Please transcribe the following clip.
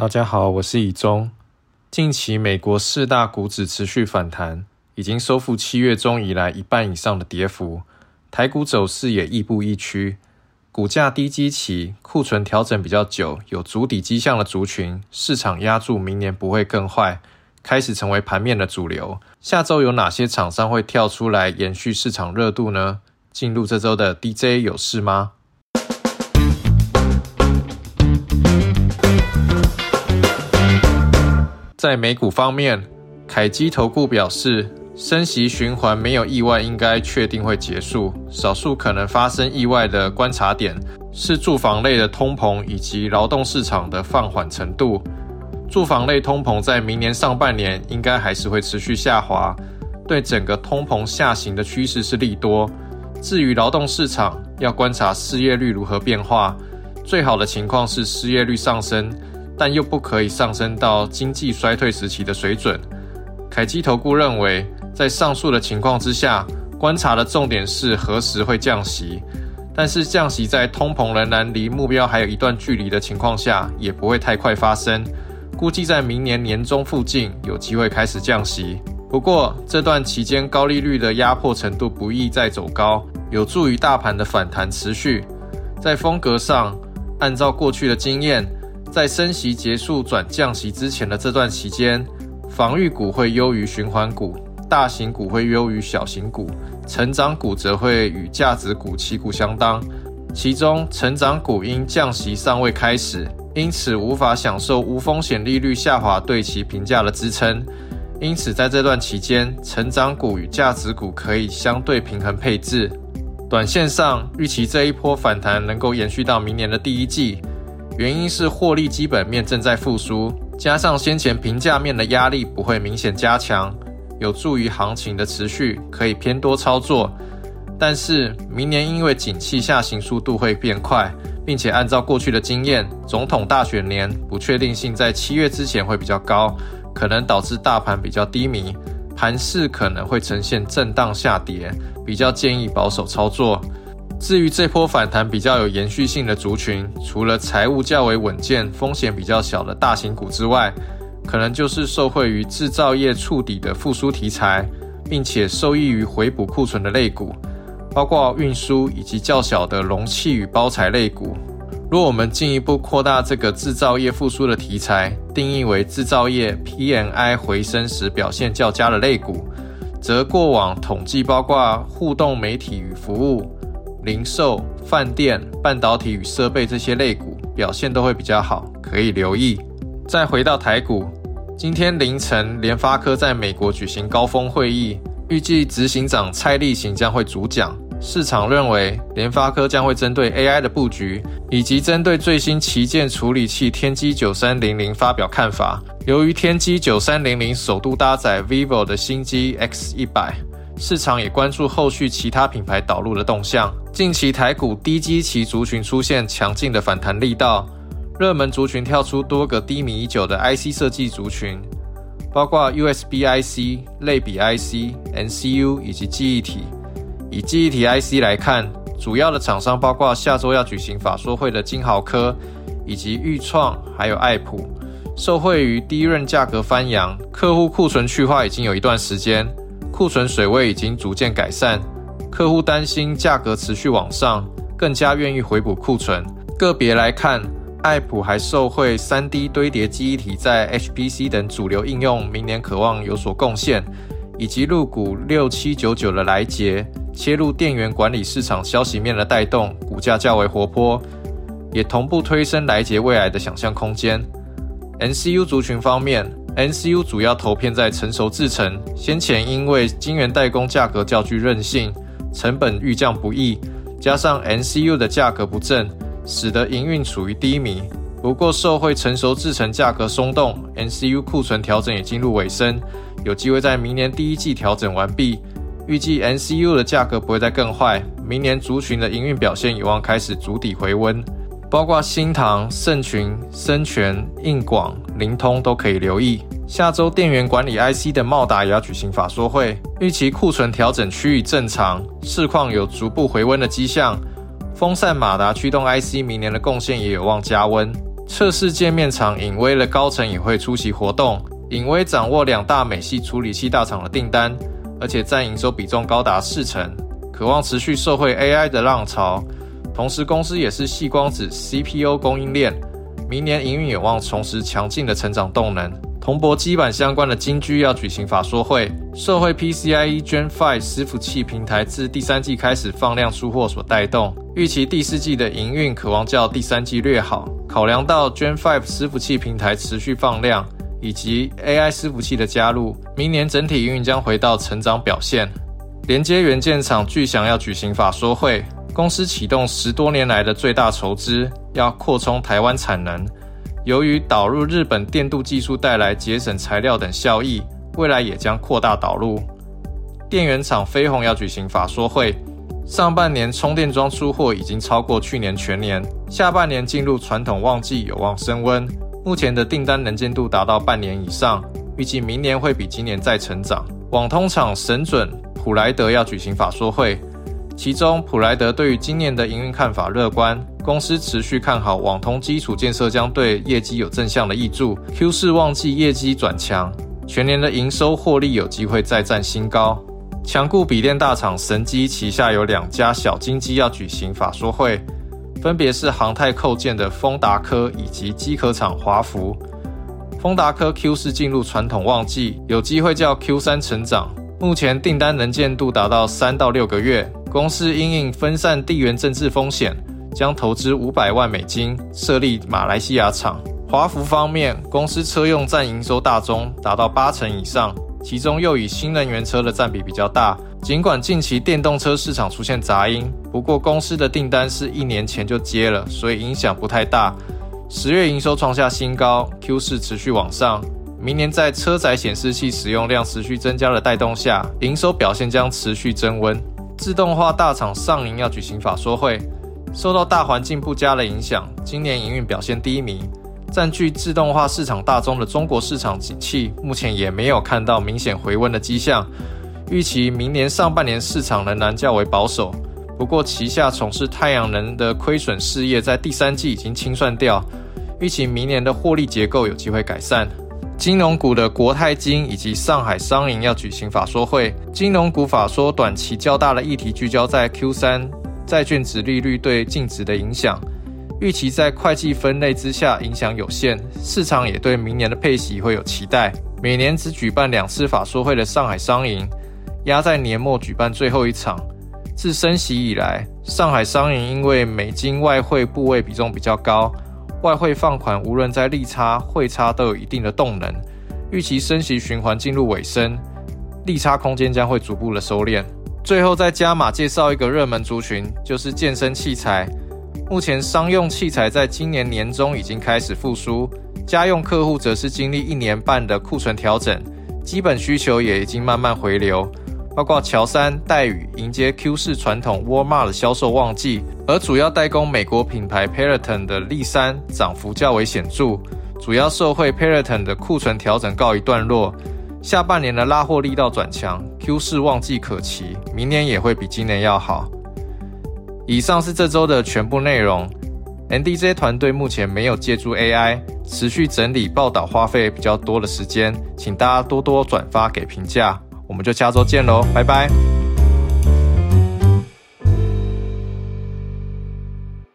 大家好，我是以中。近期美国四大股指持续反弹，已经收复七月中以来一半以上的跌幅。台股走势也亦步亦趋，股价低基期、库存调整比较久、有筑底迹象的族群，市场压住明年不会更坏，开始成为盘面的主流。下周有哪些厂商会跳出来延续市场热度呢？进入这周的 DJ 有事吗？在美股方面，凯基投顾表示，升息循环没有意外，应该确定会结束。少数可能发生意外的观察点是住房类的通膨以及劳动市场的放缓程度。住房类通膨在明年上半年应该还是会持续下滑，对整个通膨下行的趋势是利多。至于劳动市场，要观察失业率如何变化。最好的情况是失业率上升。但又不可以上升到经济衰退时期的水准。凯基投顾认为，在上述的情况之下，观察的重点是何时会降息。但是降息在通膨仍然离目标还有一段距离的情况下，也不会太快发生。估计在明年年中附近有机会开始降息。不过这段期间高利率的压迫程度不易再走高，有助于大盘的反弹持续。在风格上，按照过去的经验。在升息结束转降息之前的这段期间，防御股会优于循环股，大型股会优于小型股，成长股则会与价值股旗鼓相当。其中，成长股因降息尚未开始，因此无法享受无风险利率下滑对其评价的支撑。因此，在这段期间，成长股与价值股可以相对平衡配置。短线上，预期这一波反弹能够延续到明年的第一季。原因是获利基本面正在复苏，加上先前评价面的压力不会明显加强，有助于行情的持续，可以偏多操作。但是明年因为景气下行速度会变快，并且按照过去的经验，总统大选年不确定性在七月之前会比较高，可能导致大盘比较低迷，盘势可能会呈现震荡下跌，比较建议保守操作。至于这波反弹比较有延续性的族群，除了财务较为稳健、风险比较小的大型股之外，可能就是受惠于制造业触底的复苏题材，并且受益于回补库存的类股，包括运输以及较小的容器与包材类股。若我们进一步扩大这个制造业复苏的题材，定义为制造业 PMI 回升时表现较佳的类股，则过往统计包括互动媒体与服务。零售、饭店、半导体与设备这些类股表现都会比较好，可以留意。再回到台股，今天凌晨联发科在美国举行高峰会议，预计执行长蔡立行将会主讲。市场认为联发科将会针对 AI 的布局，以及针对最新旗舰处理器天玑九三零零发表看法。由于天玑九三零零首度搭载 vivo 的新机 X 一百。市场也关注后续其他品牌导入的动向。近期台股低基期族群出现强劲的反弹力道，热门族群跳出多个低迷已久的 IC 设计族群，包括 USB IC、类比 IC、NCU 以及记忆体。以记忆体 IC 来看，主要的厂商包括下周要举行法说会的金豪科，以及裕创，还有爱普。受惠于低润价格翻扬，客户库存去化已经有一段时间。库存水位已经逐渐改善，客户担心价格持续往上，更加愿意回补库存。个别来看，爱普还受惠 3D 堆叠记忆体在 HPC 等主流应用，明年渴望有所贡献，以及入股六七九九的来捷，切入电源管理市场消息面的带动，股价较为活泼，也同步推升来捷未来的想象空间。NCU 族群方面。NCU 主要投片在成熟制程，先前因为晶圆代工价格较具韧性，成本预降不易，加上 NCU 的价格不振，使得营运处于低迷。不过，受惠成熟制程价格松动，NCU 库存调整也进入尾声，有机会在明年第一季调整完毕。预计 NCU 的价格不会再更坏，明年族群的营运表现有望开始逐底回温。包括新唐、盛群、深全、应广、灵通都可以留意。下周电源管理 IC 的茂达也要举行法说会，预期库存调整趋于正常，市况有逐步回温的迹象。风扇马达驱动 IC 明年的贡献也有望加温。测试界面厂影威的高层也会出席活动。影威掌握两大美系处理器大厂的订单，而且占营收比重高达四成，渴望持续受惠 AI 的浪潮。同时，公司也是细光子 CPU 供应链，明年营运有望重拾强劲的成长动能。铜箔基板相关的金居要举行法说会，社会 PCIe Gen 5伺服器平台自第三季开始放量出货所带动，预期第四季的营运渴望较第三季略好。考量到 Gen 5伺服器平台持续放量，以及 AI 伺服器的加入，明年整体营运将回到成长表现。连接元件厂巨翔要举行法说会，公司启动十多年来的最大筹资，要扩充台湾产能。由于导入日本电镀技术带来节省材料等效益，未来也将扩大导入。电源厂飞鸿要举行法说会，上半年充电桩出货已经超过去年全年，下半年进入传统旺季有望升温。目前的订单能见度达到半年以上，预计明年会比今年再成长。网通厂神准普莱德要举行法说会。其中，普莱德对于今年的营运看法乐观，公司持续看好网通基础建设将对业绩有正向的益助。Q 四旺季业绩转强，全年的营收获利有机会再战新高。强固笔电大厂神机旗下有两家小金机要举行法说会，分别是航太扣件的丰达科以及机壳厂华福。丰达科 Q 四进入传统旺季，有机会较 Q 三成长。目前订单能见度达到三到六个月。公司因应分散地缘政治风险，将投资五百万美金设立马来西亚厂。华福方面，公司车用占营收大宗达到八成以上，其中又以新能源车的占比比较大。尽管近期电动车市场出现杂音，不过公司的订单是一年前就接了，所以影响不太大。十月营收创下新高，Q 四持续往上。明年在车载显示器使用量持续增加的带动下，营收表现将持续增温。自动化大厂上银要举行法说会，受到大环境不佳的影响，今年营运表现低迷。占据自动化市场大宗的中国市场景气，目前也没有看到明显回温的迹象。预期明年上半年市场仍然较为保守。不过旗下从事太阳能的亏损事业在第三季已经清算掉，预期明年的获利结构有机会改善。金融股的国泰金以及上海商银要举行法说会。金融股法说短期较大的议题聚焦在 Q 三债券值利率对净值的影响，预期在会计分类之下影响有限。市场也对明年的配息会有期待。每年只举办两次法说会的上海商银，压在年末举办最后一场。自升息以来，上海商银因为美金外汇部位比重比较高。外汇放款无论在利差、汇差都有一定的动能，预期升息循环进入尾声，利差空间将会逐步的收敛。最后再加码介绍一个热门族群，就是健身器材。目前商用器材在今年年中已经开始复苏，家用客户则是经历一年半的库存调整，基本需求也已经慢慢回流。包括乔山、戴宇迎接 Q 四传统 Walmart 销售旺季，而主要代工美国品牌 Peloton 的力山涨幅较为显著，主要受惠 Peloton 的库存调整告一段落，下半年的拉货力道转强，Q 四旺季可期，明年也会比今年要好。以上是这周的全部内容，NDJ 团队目前没有借助 AI 持续整理报道，花费比较多的时间，请大家多多转发给评价。我们就下周见喽，拜拜。